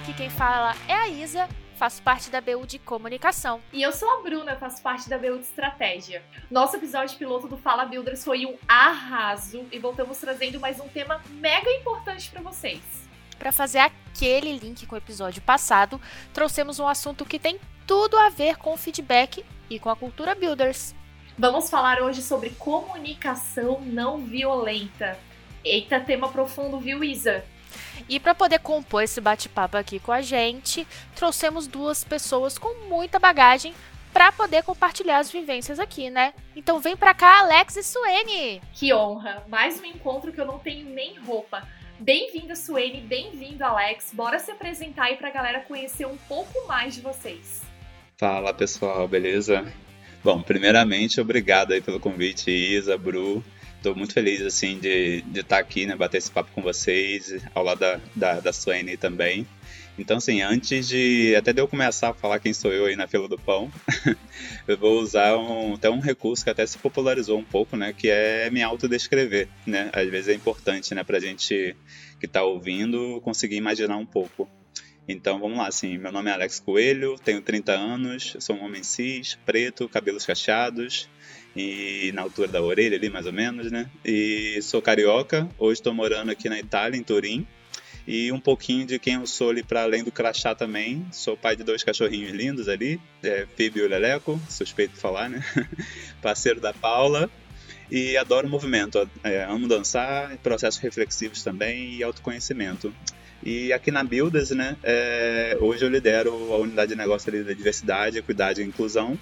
aqui quem fala é a Isa, faço parte da BU de comunicação. E eu sou a Bruna, faço parte da BU de estratégia. Nosso episódio piloto do Fala Builders foi um arraso e voltamos trazendo mais um tema mega importante para vocês. Para fazer aquele link com o episódio passado, trouxemos um assunto que tem tudo a ver com o feedback e com a cultura Builders. Vamos falar hoje sobre comunicação não violenta. Eita, tema profundo, viu, Isa? E para poder compor esse bate-papo aqui com a gente, trouxemos duas pessoas com muita bagagem para poder compartilhar as vivências aqui, né? Então vem pra cá, Alex e Suene! Que honra! Mais um encontro que eu não tenho nem roupa. Bem-vinda, Suene, bem-vindo, Alex. Bora se apresentar aí pra galera conhecer um pouco mais de vocês. Fala, pessoal, beleza? Bom, primeiramente, obrigado aí pelo convite, Isa, Bru. Estou muito feliz assim de estar tá aqui, né, bater esse papo com vocês, ao lado da, da, da Suene também. Então, assim, antes de até de eu começar a falar quem sou eu aí na fila do pão, eu vou usar um, até um recurso que até se popularizou um pouco, né, que é me autodescrever, né? Às vezes é importante, né, pra gente que está ouvindo conseguir imaginar um pouco. Então vamos lá, assim, meu nome é Alex Coelho, tenho 30 anos, sou um homem cis, preto, cabelos cacheados, e na altura da orelha ali, mais ou menos, né? E sou carioca, hoje estou morando aqui na Itália, em Turim. E um pouquinho de quem eu sou ali para além do crachá também. Sou pai de dois cachorrinhos lindos ali, é, Phoebe e o Leleco, suspeito de falar, né? Parceiro da Paula. E adoro movimento, é, amo dançar, processos reflexivos também e autoconhecimento. E aqui na Builders, né, é, hoje eu lidero a unidade de negócio ali da diversidade, equidade e inclusão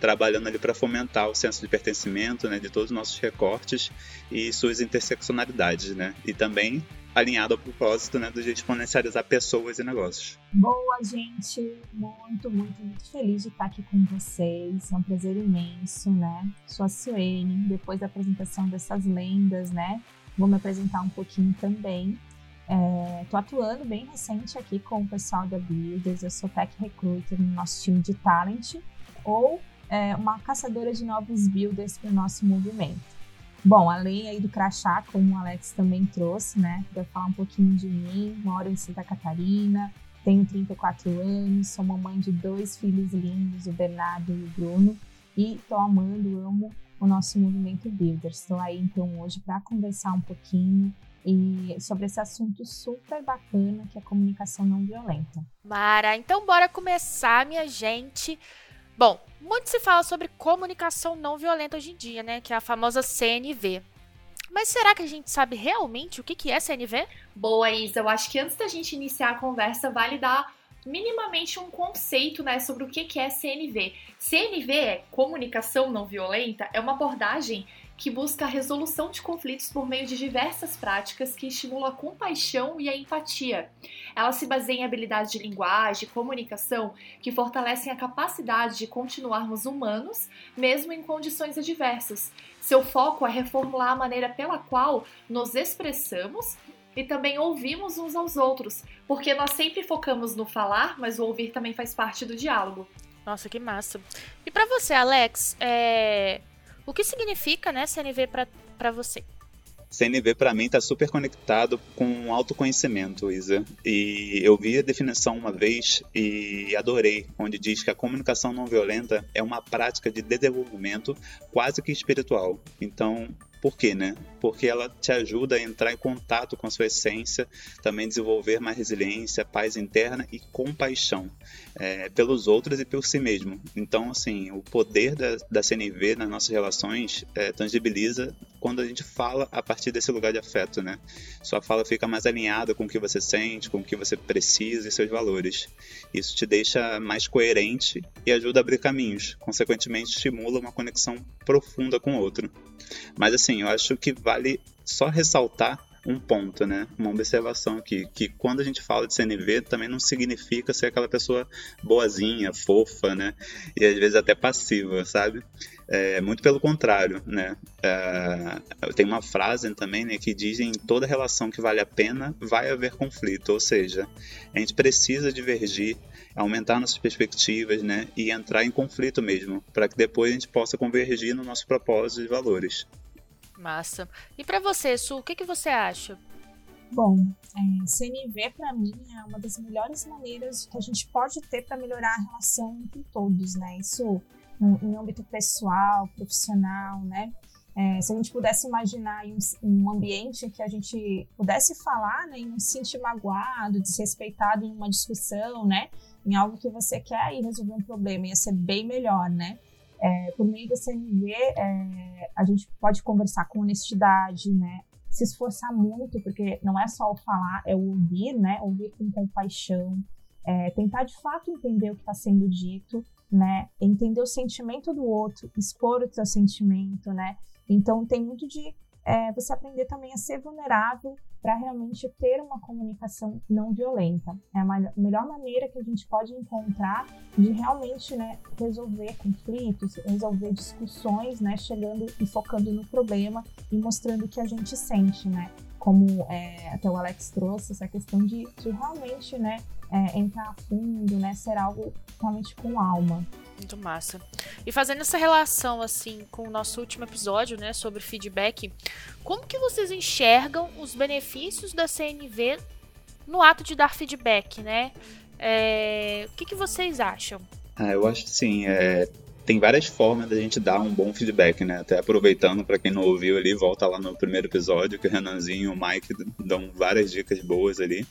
trabalhando ali para fomentar o senso de pertencimento né, de todos os nossos recortes e suas interseccionalidades, né? E também alinhado ao propósito né, de exponencializar pessoas e negócios. Boa, gente! Muito, muito, muito feliz de estar aqui com vocês. É um prazer imenso, né? Sou a Suene, depois da apresentação dessas lendas, né? Vou me apresentar um pouquinho também. Estou é, atuando bem recente aqui com o pessoal da Builders. Eu sou Tech Recruiter no nosso time de Talent, ou é, uma caçadora de novos builders para o nosso movimento. Bom, além aí do crachá, como o Alex também trouxe, né, para falar um pouquinho de mim, moro em Santa Catarina, tenho 34 anos, sou mamãe de dois filhos lindos, o Bernardo e o Bruno, e estou amando, amo o nosso movimento Builders. Estou aí então hoje para conversar um pouquinho e sobre esse assunto super bacana que é a comunicação não violenta. Mara, então bora começar, minha gente. Bom, muito se fala sobre comunicação não violenta hoje em dia, né? Que é a famosa CNV. Mas será que a gente sabe realmente o que é CNV? Boa, Isa. Eu acho que antes da gente iniciar a conversa, vale dar minimamente um conceito né, sobre o que é CNV. CNV, comunicação não violenta, é uma abordagem que busca a resolução de conflitos por meio de diversas práticas que estimulam a compaixão e a empatia. Ela se baseia em habilidades de linguagem e comunicação que fortalecem a capacidade de continuarmos humanos, mesmo em condições adversas. Seu foco é reformular a maneira pela qual nos expressamos e também ouvimos uns aos outros, porque nós sempre focamos no falar, mas o ouvir também faz parte do diálogo. Nossa, que massa. E para você, Alex, é... O que significa, né, CNV para você? CNV para mim está super conectado com autoconhecimento, Isa. E eu vi a definição uma vez e adorei, onde diz que a comunicação não violenta é uma prática de desenvolvimento quase que espiritual. Então, por quê, né? Porque ela te ajuda a entrar em contato com a sua essência, também desenvolver mais resiliência, paz interna e compaixão é, pelos outros e por si mesmo. Então, assim, o poder da, da CNV nas nossas relações é, tangibiliza quando a gente fala a partir desse lugar de afeto, né? Sua fala fica mais alinhada com o que você sente, com o que você precisa e seus valores. Isso te deixa mais coerente e ajuda a abrir caminhos. Consequentemente, estimula uma conexão profunda com o outro. Mas assim, eu acho que vale só ressaltar um ponto, né? Uma observação aqui, que quando a gente fala de CNV também não significa ser aquela pessoa boazinha, fofa, né? E às vezes até passiva, sabe? É, muito pelo contrário, né? É, tem uma frase também né, que diz em toda relação que vale a pena vai haver conflito, ou seja, a gente precisa divergir, aumentar nossas perspectivas, né? E entrar em conflito mesmo, para que depois a gente possa convergir no nosso propósito de valores. Massa. E para você, Su, o que, que você acha? Bom, é, CNV para mim é uma das melhores maneiras que a gente pode ter para melhorar a relação entre todos, né? Isso em âmbito pessoal, profissional, né? É, se a gente pudesse imaginar um, um, ambiente em que a gente pudesse falar, né, e não se sentir magoado, desrespeitado em uma discussão, né, em algo que você quer e resolver um problema, ia ser bem melhor, né? É, por meio do CNV, é, a gente pode conversar com honestidade, né? Se esforçar muito, porque não é só o falar, é o ouvir, né? Ouvir com compaixão, é, tentar de fato entender o que está sendo dito, né? Entender o sentimento do outro, expor o seu sentimento, né? Então tem muito de é, você aprender também a ser vulnerável para realmente ter uma comunicação não violenta. É a melhor maneira que a gente pode encontrar de realmente né, resolver conflitos, resolver discussões, né, chegando e focando no problema e mostrando o que a gente sente, né? Como é, até o Alex trouxe, essa questão de, de realmente né, é, entrar a fundo, né, ser algo realmente com alma. Muito massa. E fazendo essa relação assim com o nosso último episódio, né, sobre feedback, como que vocês enxergam os benefícios da CNV no ato de dar feedback, né? É... O que, que vocês acham? Ah, eu acho sim. É... Tem várias formas da gente dar um bom feedback, né? Até aproveitando para quem não ouviu ali, volta lá no primeiro episódio que o Renanzinho e o Mike dão várias dicas boas ali.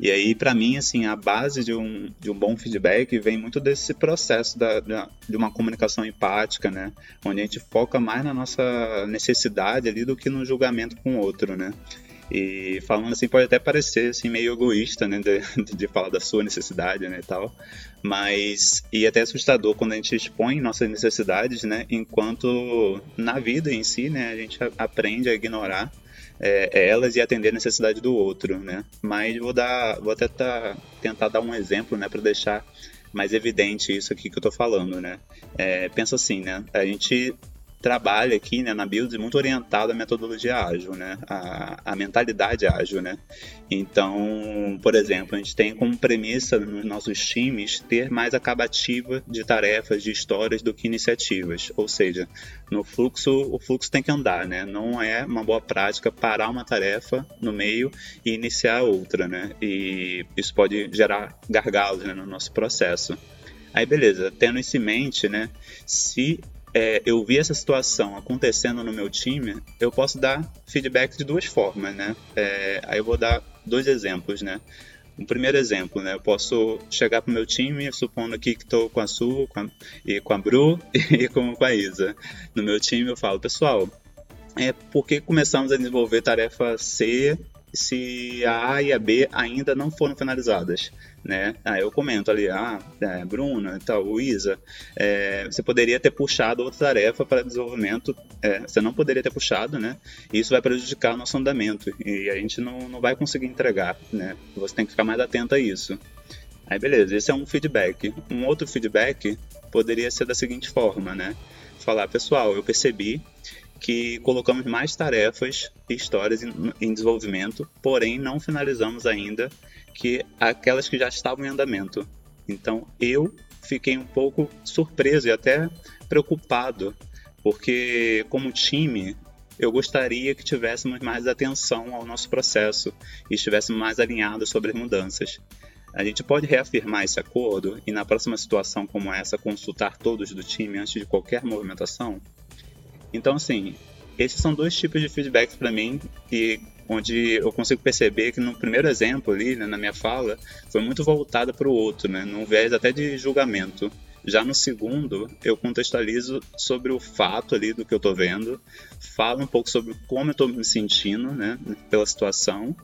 E aí, para mim, assim, a base de um, de um bom feedback vem muito desse processo da, de uma comunicação empática, né? Onde a gente foca mais na nossa necessidade ali do que no julgamento com o outro, né? E falando assim, pode até parecer assim, meio egoísta, né? De, de falar da sua necessidade, né? E tal. Mas, e até assustador quando a gente expõe nossas necessidades, né? Enquanto na vida em si, né? A gente aprende a ignorar é, é, elas e atender a necessidade do outro, né? Mas vou dar, vou até tá, tentar dar um exemplo, né, para deixar mais evidente isso aqui que eu estou falando, né? É, pensa assim, né? A gente trabalha aqui né, na Builds muito orientado à metodologia ágil, né? Mentalidade ágil, né? Então, por exemplo, a gente tem como premissa nos nossos times ter mais acabativa de tarefas, de histórias do que iniciativas. Ou seja, no fluxo, o fluxo tem que andar, né? Não é uma boa prática parar uma tarefa no meio e iniciar outra, né? E isso pode gerar gargalos né, no nosso processo. Aí beleza, tendo isso em mente, né? Se é, eu vi essa situação acontecendo no meu time, eu posso dar feedback de duas formas, né? É, aí eu vou dar dois exemplos, né? Um primeiro exemplo, né? Eu posso chegar para o meu time, supondo aqui que estou com a Su com a, e com a Bru e com, com a Isa. No meu time eu falo, pessoal, é porque começamos a desenvolver tarefa C se a A e a B ainda não foram finalizadas, né? Aí eu comento ali, ah, é, Bruna, tal, Isa, é, você poderia ter puxado outra tarefa para desenvolvimento, é, você não poderia ter puxado, né? E isso vai prejudicar o nosso andamento e a gente não, não vai conseguir entregar, né? Você tem que ficar mais atento a isso. Aí beleza, esse é um feedback. Um outro feedback poderia ser da seguinte forma, né? Falar, pessoal, eu percebi que colocamos mais tarefas e histórias em, em, desenvolvimento, porém não finalizamos ainda que aquelas que já estavam em andamento. Então eu fiquei um pouco surpreso e até preocupado, porque como time eu gostaria que tivéssemos mais atenção ao nosso processo e estivéssemos mais alinhados sobre as mudanças. A gente pode reafirmar esse acordo e, na próxima situação como essa, consultar todos do time antes de qualquer movimentação? Então, assim, esses são dois tipos de feedbacks para mim e onde eu consigo perceber que no primeiro exemplo ali, né, na minha fala, foi muito voltada para o outro, né, num viés até de julgamento. Já no segundo, eu contextualizo sobre o fato ali do que eu estou vendo, falo um pouco sobre como eu estou me sentindo, né, pela situação,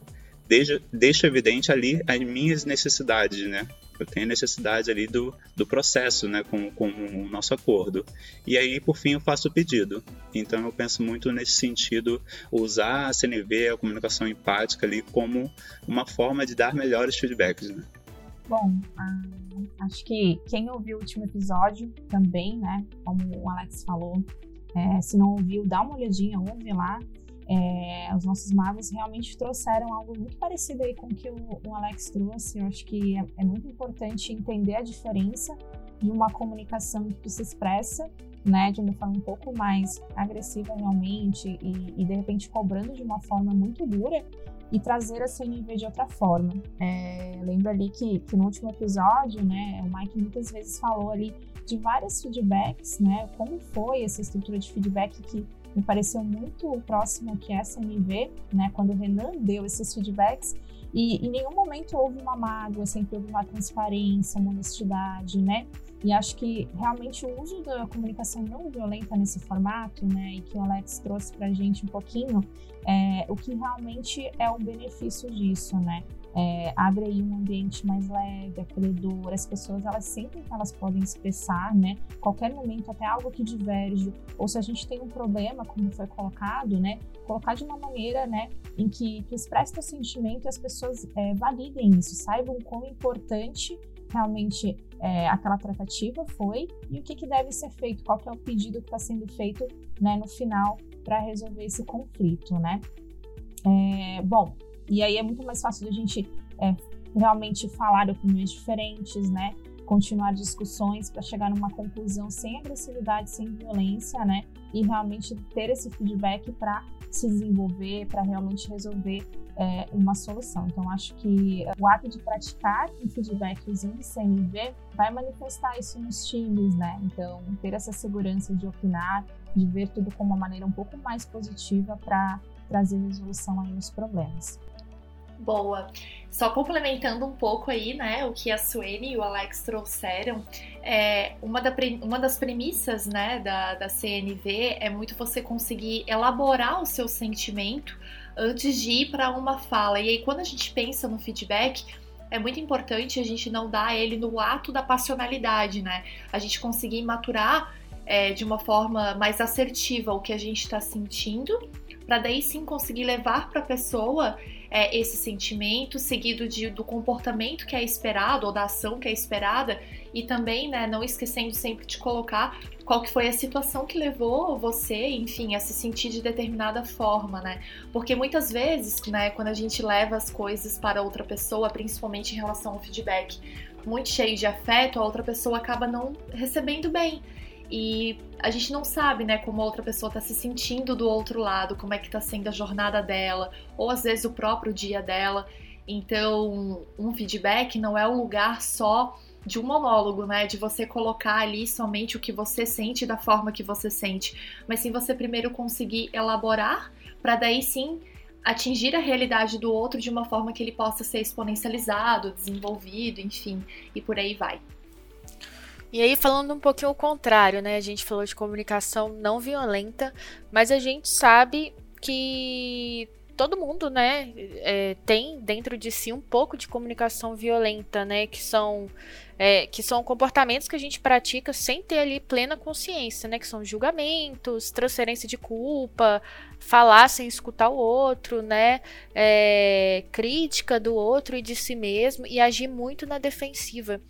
deixo, deixo evidente ali as minhas necessidades, né, eu tenho necessidade ali do, do processo, né, com, com o nosso acordo. E aí, por fim, eu faço o pedido. Então, eu penso muito nesse sentido, usar a CNV, a comunicação empática ali, como uma forma de dar melhores feedbacks, né? Bom, ah, acho que quem ouviu o último episódio também, né, como o Alex falou, é, se não ouviu, dá uma olhadinha, ouve lá. É, os nossos magos realmente trouxeram algo muito parecido aí com o que o, o Alex trouxe. Eu acho que é, é, muito importante entender a diferença de uma comunicação que se expressa, né, de uma forma um pouco mais agressiva realmente e, e de repente cobrando de uma forma muito dura e trazer a CNV de outra forma. É, lembro ali que, que no último episódio, né, o Mike muitas vezes falou ali de vários feedbacks, né, como foi essa estrutura de feedback que me pareceu muito próximo que é a CNV, né, quando o Renan deu esses feedbacks, e em nenhum momento houve uma mágoa, sempre houve uma transparência, uma honestidade, né? E acho que realmente o uso da comunicação não violenta nesse formato, né, e que o Alex trouxe para a gente um pouquinho, é, o que realmente é o benefício disso, né? É, abre aí um ambiente mais leve, acolhedor, as pessoas elas sentem que elas podem expressar, né? Qualquer momento, até algo que diverge, ou se a gente tem um problema, como foi colocado, né? Colocar de uma maneira, né, em que, que expresse o sentimento e as pessoas é, validem isso, saibam quão importante realmente é, aquela tratativa foi e o que, que deve ser feito, qual que é o pedido que está sendo feito né, no final para resolver esse conflito, né? É, bom, e aí é muito mais fácil a gente é, realmente falar opiniões diferentes, né? Continuar discussões para chegar numa conclusão sem agressividade, sem violência, né? E realmente ter esse feedback para se desenvolver, para realmente resolver é, uma solução. Então, acho que o ato de praticar um feedback usando CNV vai manifestar isso nos times, né? Então, ter essa segurança de opinar, de ver tudo como uma maneira um pouco mais positiva para trazer resolução aí nos problemas. Boa. Só complementando um pouco aí, né, o que a Suene e o Alex trouxeram, é, uma, da, uma das premissas, né, da, da CNV é muito você conseguir elaborar o seu sentimento antes de ir para uma fala. E aí, quando a gente pensa no feedback, é muito importante a gente não dar ele no ato da passionalidade, né? A gente conseguir maturar é, de uma forma mais assertiva o que a gente está sentindo, para daí sim conseguir levar para a pessoa é, esse sentimento, seguido de, do comportamento que é esperado ou da ação que é esperada, e também, né, não esquecendo sempre de colocar qual que foi a situação que levou você, enfim, a se sentir de determinada forma, né? Porque muitas vezes, né, quando a gente leva as coisas para outra pessoa, principalmente em relação ao feedback, muito cheio de afeto, a outra pessoa acaba não recebendo bem. E a gente não sabe, né, como a outra pessoa está se sentindo do outro lado, como é que está sendo a jornada dela, ou às vezes o próprio dia dela. Então, um feedback não é um lugar só de um monólogo, né, de você colocar ali somente o que você sente da forma que você sente, mas sim você primeiro conseguir elaborar para daí sim atingir a realidade do outro de uma forma que ele possa ser exponencializado, desenvolvido, enfim, e por aí vai. E aí, falando um pouquinho o contrário, né? A gente falou de comunicação não violenta, mas a gente sabe que todo mundo, né, é, tem dentro de si um pouco de comunicação violenta, né? Que são, é, que são comportamentos que a gente pratica sem ter ali plena consciência, né? Que são julgamentos, transferência de culpa, falar sem escutar o outro, né? É, crítica do outro e de si mesmo e agir muito na defensiva.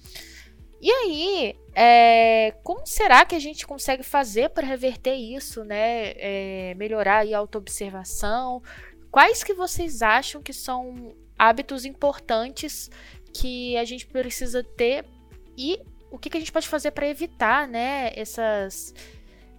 E aí, é, como será que a gente consegue fazer para reverter isso, né? É, melhorar a autoobservação? Quais que vocês acham que são hábitos importantes que a gente precisa ter e o que, que a gente pode fazer para evitar, né, essas,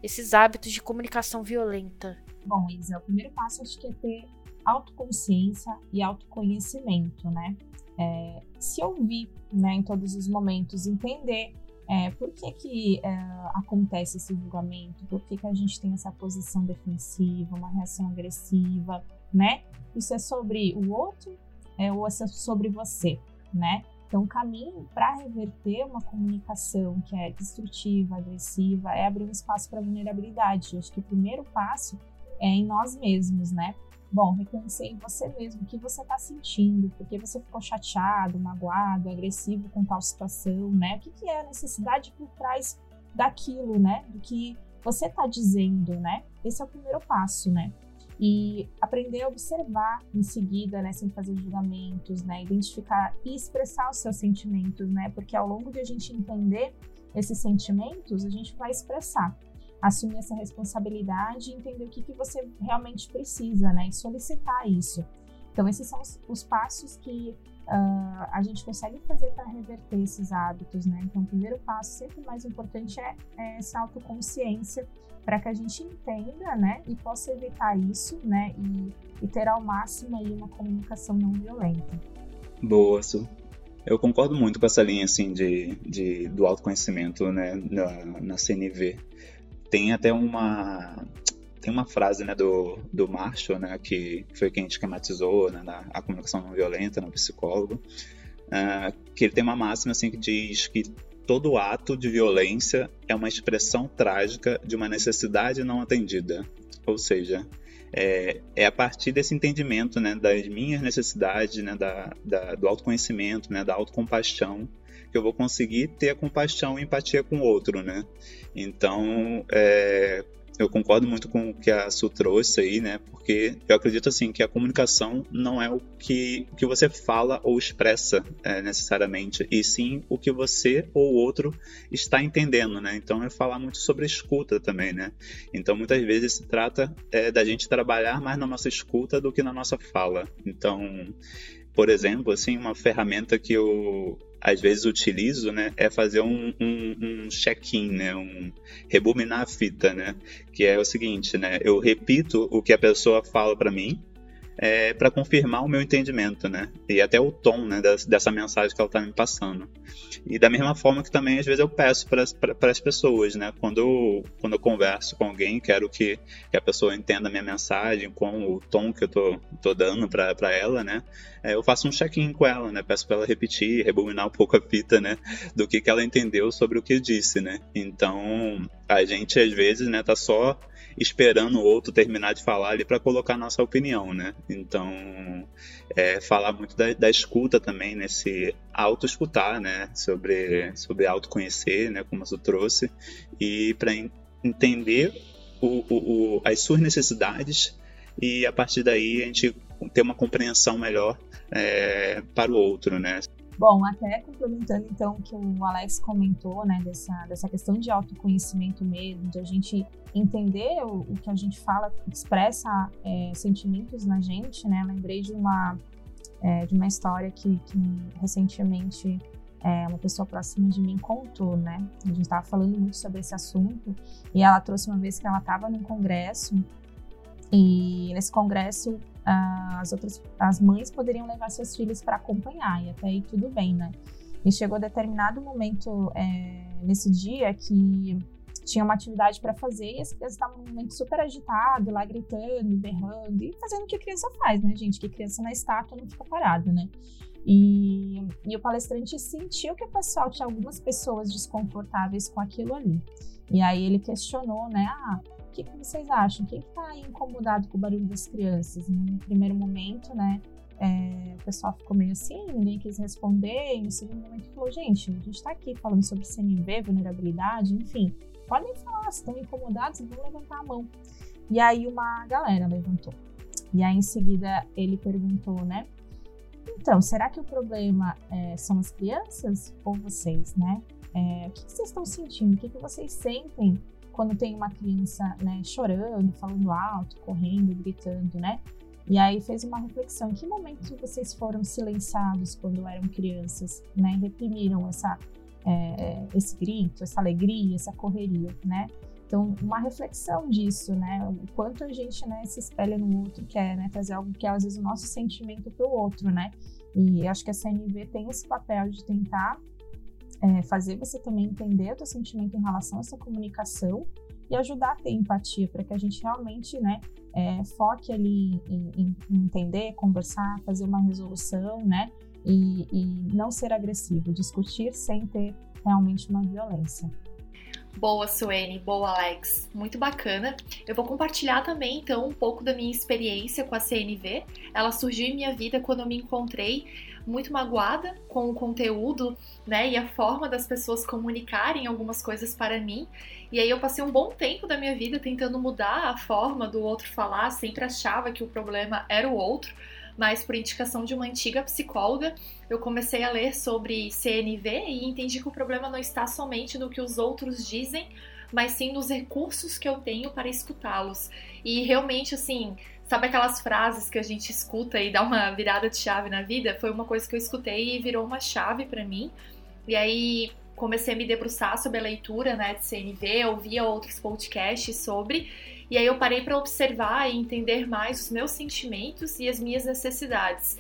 esses hábitos de comunicação violenta? Bom, Isa, o primeiro passo acho que é ter autoconsciência e autoconhecimento, né? É, se ouvir né, em todos os momentos, entender é, por que, que é, acontece esse julgamento, por que, que a gente tem essa posição defensiva, uma reação agressiva, né? Isso é sobre o outro é, ou é sobre você, né? Então, o caminho para reverter uma comunicação que é destrutiva, agressiva, é abrir um espaço para vulnerabilidade. Eu acho que o primeiro passo é em nós mesmos, né? Bom, reconhecer em você mesmo o que você está sentindo, porque você ficou chateado, magoado, agressivo com tal situação, né? O que, que é a necessidade por trás daquilo, né? Do que você está dizendo, né? Esse é o primeiro passo, né? E aprender a observar em seguida, né, sem fazer julgamentos, né, identificar e expressar os seus sentimentos, né, porque ao longo de a gente entender esses sentimentos, a gente vai expressar assumir essa responsabilidade e entender o que, que você realmente precisa, né? E solicitar isso. Então, esses são os, os passos que uh, a gente consegue fazer para reverter esses hábitos, né? Então, o primeiro passo, sempre mais importante, é, é essa autoconsciência para que a gente entenda, né? E possa evitar isso, né? E e ter ao máximo aí uma comunicação não violenta. Boa, Su. Eu concordo muito com essa linha assim de, de do autoconhecimento né, na, na CNV. Tem até uma tem uma frase né, do, do Marshall, né, que foi quem esquematizou né, na, a comunicação não violenta, no psicólogo, uh, que ele tem uma máxima assim, que diz que todo ato de violência é uma expressão trágica de uma necessidade não atendida. Ou seja, é, é a partir desse entendimento né, das minhas necessidades, né, da, da, do autoconhecimento, né, da autocompaixão, que eu vou conseguir ter a compaixão e empatia com o outro, né? Então, é, eu concordo muito com o que a Su trouxe aí, né? Porque eu acredito assim que a comunicação não é o que, que você fala ou expressa é, necessariamente, e sim o que você ou o outro está entendendo, né? Então é falar muito sobre escuta também, né? Então muitas vezes se trata é, da gente trabalhar mais na nossa escuta do que na nossa fala. Então, por exemplo, assim, uma ferramenta que eu às vezes utilizo, né, é fazer um, um, um check-in, né, um rebobinar a fita, né, que é o seguinte, né, eu repito o que a pessoa fala para mim, é, para confirmar o meu entendimento, né? E até o tom né, dessa mensagem que ela está me passando. E da mesma forma que também às vezes eu peço para as pessoas, né? Quando eu, quando eu converso com alguém, quero que, que a pessoa entenda a minha mensagem com o tom que eu tô, tô dando para ela, né? É, eu faço um check-in com ela, né? Peço para ela repetir, rebobinar um pouco a fita, né? Do que, que ela entendeu sobre o que eu disse, né? Então, a gente às vezes, né, tá só esperando o outro terminar de falar ali para colocar nossa opinião, né? Então, é, falar muito da, da, escuta também, nesse auto-escutar, né? Sobre, sobre autoconhecer, né? Como você trouxe, e para entender o, o, o, as suas necessidades e a partir daí a gente ter uma compreensão melhor é, para o outro, né? Bom, até complementando então o que o Alex comentou, né, dessa, dessa questão de autoconhecimento mesmo, de a gente entender o, o que a gente fala, expressa é, sentimentos na gente, né, lembrei de uma, é, de uma história que, que recentemente é, uma pessoa próxima de mim contou, né, a gente estava falando muito sobre esse assunto e ela trouxe uma vez que ela estava num congresso e nesse congresso as outras as mães poderiam levar seus filhos para acompanhar e até aí tudo bem, né? E chegou determinado momento é, nesse dia que tinha uma atividade para fazer e as crianças estavam num momento super agitado, lá gritando, berrando e fazendo o que criança faz, né, gente? Que criança na estátua não fica parada, né? E, e o palestrante sentiu que o pessoal tinha algumas pessoas desconfortáveis com aquilo ali. E aí ele questionou, né? Ah, que, que vocês acham? Quem está incomodado com o barulho das crianças? No primeiro momento, né? É, o pessoal ficou meio assim, ninguém quis responder. E no segundo momento falou: gente, a gente está aqui falando sobre CNV, vulnerabilidade, enfim. Podem falar, se estão incomodados, vão levantar a mão. E aí uma galera levantou. E aí em seguida ele perguntou, né? Então, será que o problema é, são as crianças ou vocês, né? É, o que, que, vocês estão sentindo? O que, que vocês sentem quando tem uma criança, né, chorando, falando alto, correndo, gritando, né? E aí fez uma reflexão: em que momento vocês foram silenciados quando eram crianças, né? Reprimiram essa, é, esse grito, essa alegria, essa correria, né? Então, uma reflexão disso, né? O quanto a gente né, se espelha no outro, quer né, trazer algo que é, às vezes, o nosso sentimento para o outro, né? E acho que a CNV tem esse papel de tentar é, fazer você também entender o teu sentimento em relação a essa comunicação e ajudar a ter empatia para que a gente realmente, né, é, foque ali em, em, entender, conversar, fazer uma resolução, né, e, e não ser agressivo, discutir sem ter realmente uma violência. Boa, Suene, boa, Alex. Muito bacana. Eu vou compartilhar também, então, um pouco da minha experiência com a CNV. Ela surgiu em minha vida quando eu me encontrei muito magoada com o conteúdo, né, e a forma das pessoas comunicarem algumas coisas para mim. E aí eu passei um bom tempo da minha vida tentando mudar a forma do outro falar, sempre achava que o problema era o outro, mas por indicação de uma antiga psicóloga, eu comecei a ler sobre CNV e entendi que o problema não está somente no que os outros dizem, mas sim nos recursos que eu tenho para escutá-los. E realmente, assim, Sabe aquelas frases que a gente escuta e dá uma virada de chave na vida? Foi uma coisa que eu escutei e virou uma chave para mim. E aí comecei a me debruçar sobre a leitura né, de CNV, ouvia outros podcasts sobre, E aí eu parei para observar e entender mais os meus sentimentos e as minhas necessidades.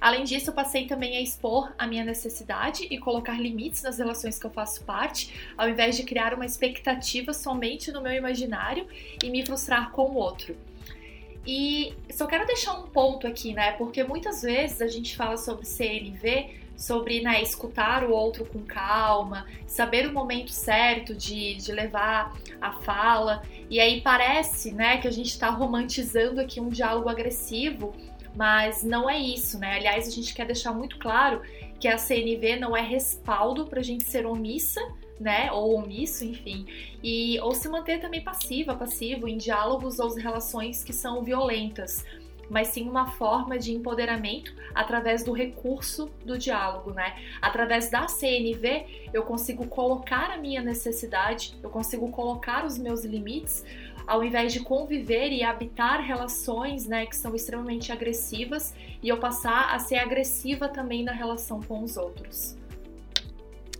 Além disso, eu passei também a expor a minha necessidade e colocar limites nas relações que eu faço parte, ao invés de criar uma expectativa somente no meu imaginário e me frustrar com o outro. E só quero deixar um ponto aqui, né? Porque muitas vezes a gente fala sobre CNV, sobre né, escutar o outro com calma, saber o momento certo de, de levar a fala. E aí parece né, que a gente está romantizando aqui um diálogo agressivo mas não é isso, né? Aliás, a gente quer deixar muito claro que a CNV não é respaldo para a gente ser omissa, né? Ou omisso, enfim, e ou se manter também passiva, passivo em diálogos ou relações que são violentas, mas sim uma forma de empoderamento através do recurso do diálogo, né? Através da CNV, eu consigo colocar a minha necessidade, eu consigo colocar os meus limites ao invés de conviver e habitar relações né, que são extremamente agressivas e eu passar a ser agressiva também na relação com os outros.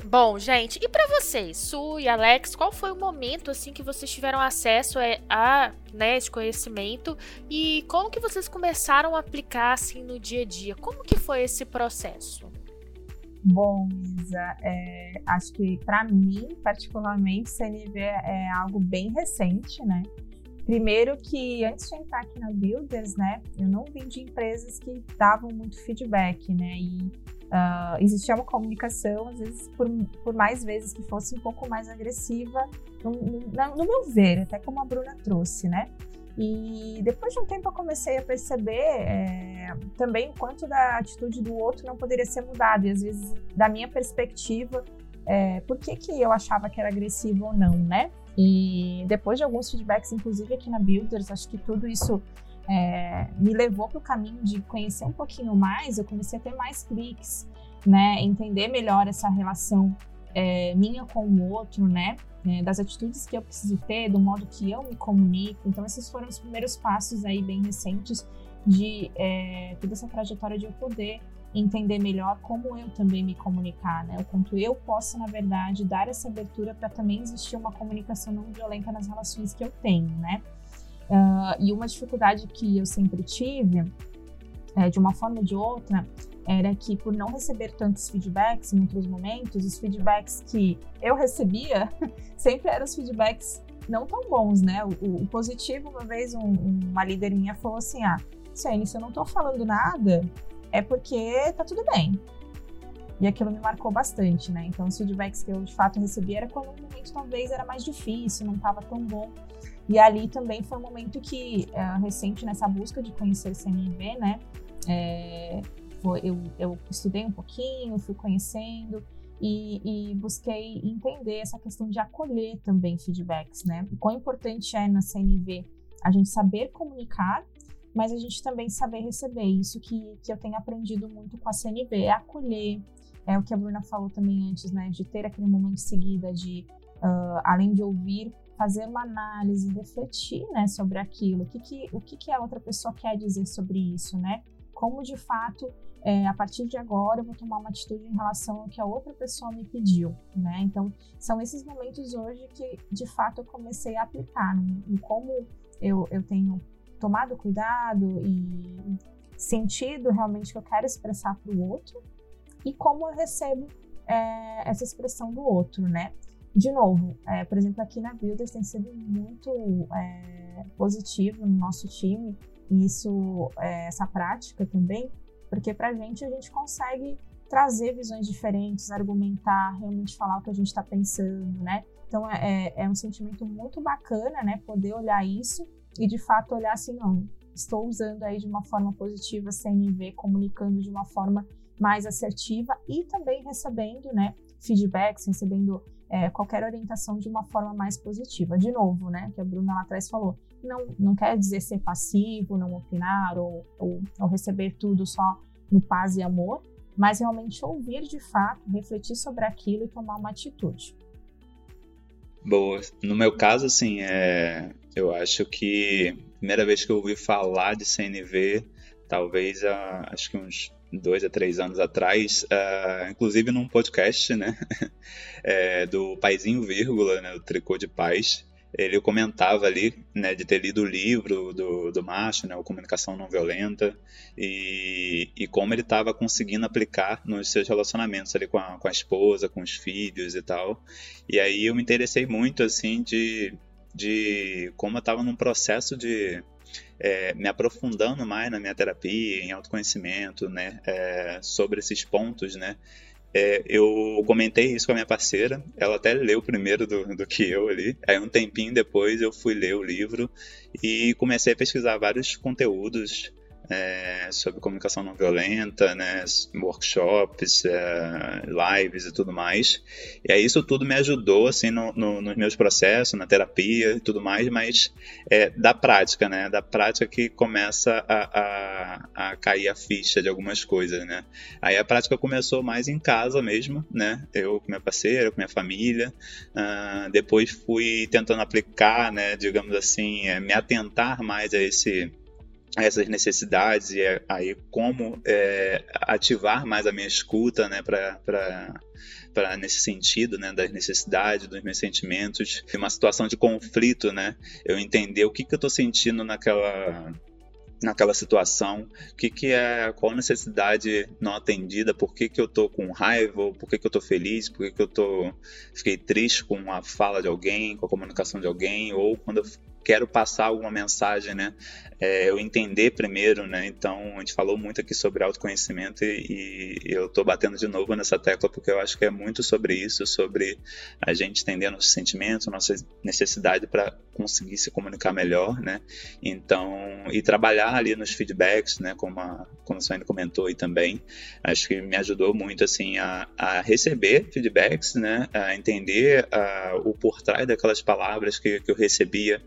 Bom, gente, e para vocês, Su e Alex, qual foi o momento assim que vocês tiveram acesso a, né, esse conhecimento e como que vocês começaram a aplicar assim no dia a dia? Como que foi esse processo? Bom, Isa, é, acho que para mim, particularmente, CNV é algo bem recente, né? Primeiro que antes de entrar aqui na Builders, né, eu não vim de empresas que davam muito feedback, né? E uh, existia uma comunicação, às vezes, por, por mais vezes que fosse um pouco mais agressiva, no, no, no meu ver, até como a Bruna trouxe, né? E depois de um tempo eu comecei a perceber é, também o quanto da atitude do outro não poderia ser mudada. E às vezes, da minha perspectiva, é, por que, que eu achava que era agressivo ou não, né? E depois de alguns feedbacks, inclusive aqui na Builders, acho que tudo isso é, me levou para o caminho de conhecer um pouquinho mais. Eu comecei a ter mais cliques, né? Entender melhor essa relação é, minha com o outro, né? É, das atitudes que eu preciso ter, do modo que eu me comunico. Então, esses foram os primeiros passos aí bem recentes de é, toda essa trajetória de eu poder entender melhor como eu também me comunicar, né? O quanto eu posso, na verdade, dar essa abertura para também existir uma comunicação não violenta nas relações que eu tenho, né? Uh, e uma dificuldade que eu sempre tive, é, de uma forma ou de outra, era que por não receber tantos feedbacks em outros momentos, os feedbacks que eu recebia sempre eram os feedbacks não tão bons, né? O, o positivo, uma vez um, uma líder minha falou assim, ah, Sene, se eu não tô falando nada, é porque tá tudo bem. E aquilo me marcou bastante, né? Então, os feedbacks que eu de fato recebi era quando um momento talvez era mais difícil, não tava tão bom. E ali também foi um momento que, é, recente nessa busca de conhecer CNV, né? É, eu, eu estudei um pouquinho, fui conhecendo e, e, busquei entender essa questão de acolher também feedbacks, né? O quão importante é na CNV a gente saber comunicar, mas a gente também saber receber. Isso que, que eu tenho aprendido muito com a CNV, é acolher, é o que a Bruna falou também antes, né? De ter aquele momento de seguida de, uh, além de ouvir, fazer uma análise, refletir, né, sobre aquilo. O que, que, o que, que a outra pessoa quer dizer sobre isso, né? Como de fato é, a partir de agora eu vou tomar uma atitude em relação ao que a outra pessoa me pediu, né? Então, são esses momentos hoje que, de fato, eu comecei a aplicar em como eu, eu tenho tomado cuidado e sentido realmente que eu quero expressar para o outro e como eu recebo é, essa expressão do outro, né? De novo, é, por exemplo, aqui na Builders tem sido muito é, positivo no nosso time, isso, é, essa prática também, porque para a gente, a gente consegue trazer visões diferentes, argumentar, realmente falar o que a gente está pensando, né? Então é, é, é, um sentimento muito bacana, né? Poder olhar isso e de fato olhar assim, não, estou usando aí de uma forma positiva CNV, comunicando de uma forma mais assertiva e também recebendo, né? Feedbacks, recebendo é, qualquer orientação de uma forma mais positiva. De novo, né? Que a Bruna lá atrás falou, não, não quer dizer ser passivo, não opinar ou, ou, ou receber tudo só no paz e amor, mas realmente ouvir de fato, refletir sobre aquilo e tomar uma atitude. Boa. No meu caso, assim, é... eu acho que a primeira vez que eu ouvi falar de CNV, talvez há, acho que uns dois a três anos atrás, uh, inclusive num podcast, né, é, do Paizinho Vírgula, né, o Tricô de Paz, ele comentava ali, né, de ter lido o livro do, do Macho, né, o Comunicação Não Violenta, e, e como ele estava conseguindo aplicar nos seus relacionamentos ali com a, com a esposa, com os filhos e tal. E aí eu me interessei muito, assim, de, de como eu estava num processo de é, me aprofundando mais na minha terapia, em autoconhecimento, né, é, sobre esses pontos, né, é, eu comentei isso com a minha parceira, ela até leu primeiro do, do que eu ali. Aí um tempinho depois eu fui ler o livro e comecei a pesquisar vários conteúdos é, sobre comunicação não violenta, né, workshops, é, lives e tudo mais. E aí isso tudo me ajudou assim no, no, nos meus processos, na terapia e tudo mais, mas é, da prática, né, da prática que começa a, a, a, cair a ficha de algumas coisas, né. Aí a prática começou mais em casa mesmo, né, eu com minha parceira, com minha família. Uh, depois fui tentando aplicar, né, digamos assim, é, me atentar mais a esse essas necessidades e aí como é, ativar mais a minha escuta, né, para nesse sentido, né, das necessidades, dos meus sentimentos, uma situação de conflito, né, eu entender o que, que eu estou sentindo naquela naquela situação, o que, que é, qual necessidade não atendida, por que, que eu tô com raiva, por que, que eu tô feliz, por que, que eu tô fiquei triste com a fala de alguém, com a comunicação de alguém, ou quando eu quero passar alguma mensagem, né? É, eu entender primeiro, né? Então, a gente falou muito aqui sobre autoconhecimento e, e eu estou batendo de novo nessa tecla porque eu acho que é muito sobre isso, sobre a gente entender nossos sentimentos, nossa necessidade para conseguir se comunicar melhor, né? Então, e trabalhar ali nos feedbacks, né? Como a, como a comentou aí também, acho que me ajudou muito, assim, a, a receber feedbacks, né? A entender a, o por trás daquelas palavras que, que eu recebia,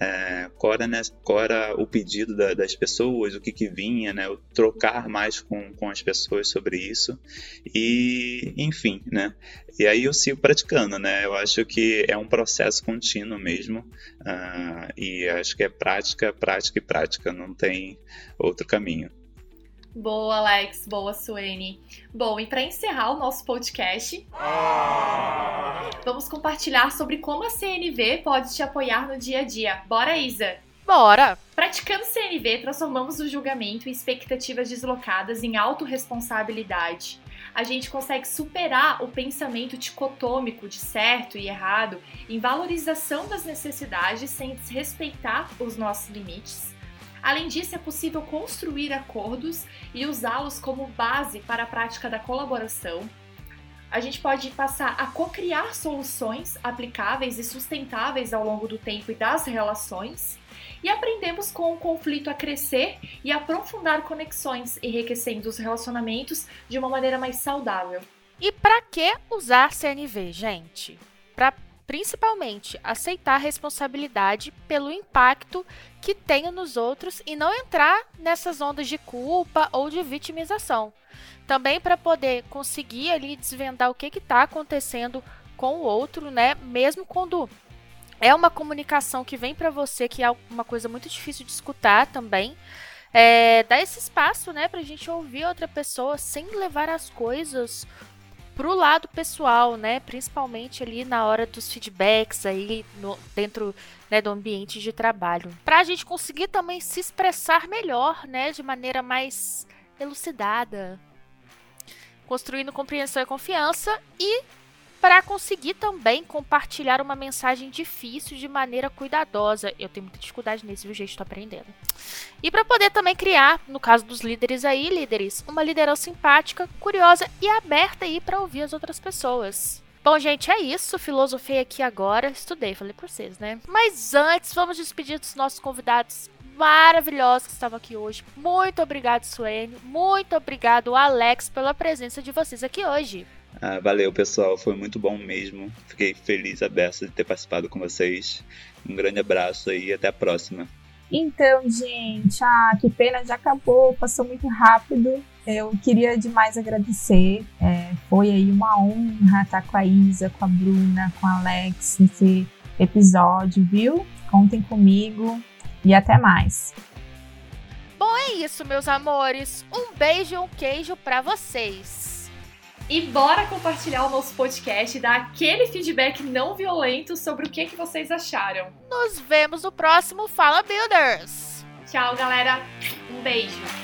é, qual, era, né, qual era o pedido da, das pessoas, o que, que vinha, né, trocar mais com, com as pessoas sobre isso. E, enfim, né, e aí eu sigo praticando, né, eu acho que é um processo contínuo mesmo uh, e acho que é prática, prática e prática, não tem outro caminho. Boa, Alex. Boa, Suene. Bom, e para encerrar o nosso podcast, vamos compartilhar sobre como a CNV pode te apoiar no dia a dia. Bora, Isa? Bora! Praticando CNV, transformamos o julgamento e expectativas deslocadas em autorresponsabilidade. A gente consegue superar o pensamento dicotômico de certo e errado em valorização das necessidades sem desrespeitar os nossos limites Além disso, é possível construir acordos e usá-los como base para a prática da colaboração. A gente pode passar a co-criar soluções aplicáveis e sustentáveis ao longo do tempo e das relações. E aprendemos com o conflito a crescer e aprofundar conexões, enriquecendo os relacionamentos de uma maneira mais saudável. E para que usar CNV, gente? Para principalmente aceitar a responsabilidade pelo impacto que tenho nos outros e não entrar nessas ondas de culpa ou de vitimização. Também para poder conseguir ali desvendar o que está acontecendo com o outro, né? Mesmo quando é uma comunicação que vem para você que é uma coisa muito difícil de escutar também. É, dá esse espaço, né, pra gente ouvir outra pessoa sem levar as coisas pro lado pessoal, né? Principalmente ali na hora dos feedbacks aí no, dentro né, do ambiente de trabalho. Para a gente conseguir também se expressar melhor, né? De maneira mais elucidada, construindo compreensão e confiança e para conseguir também compartilhar uma mensagem difícil de maneira cuidadosa. Eu tenho muita dificuldade nesse, viu, gente? Estou aprendendo. E para poder também criar, no caso dos líderes aí, líderes, uma liderança simpática, curiosa e aberta aí para ouvir as outras pessoas. Bom, gente, é isso. Filosofei aqui agora. Estudei, falei para vocês, né? Mas antes, vamos despedir dos nossos convidados maravilhosos que estavam aqui hoje. Muito obrigado, Suene. Muito obrigado, Alex, pela presença de vocês aqui hoje. Ah, valeu, pessoal. Foi muito bom mesmo. Fiquei feliz, aberto de ter participado com vocês. Um grande abraço aí e até a próxima. Então, gente, ah, que pena, já acabou, passou muito rápido. Eu queria demais agradecer. É, foi aí uma honra estar com a Isa, com a Bruna, com a Alex nesse episódio, viu? Contem comigo e até mais. Bom, é isso, meus amores. Um beijo e um queijo para vocês. E bora compartilhar o nosso podcast e dar aquele feedback não violento sobre o que, que vocês acharam. Nos vemos no próximo Fala Builders! Tchau, galera. Um beijo.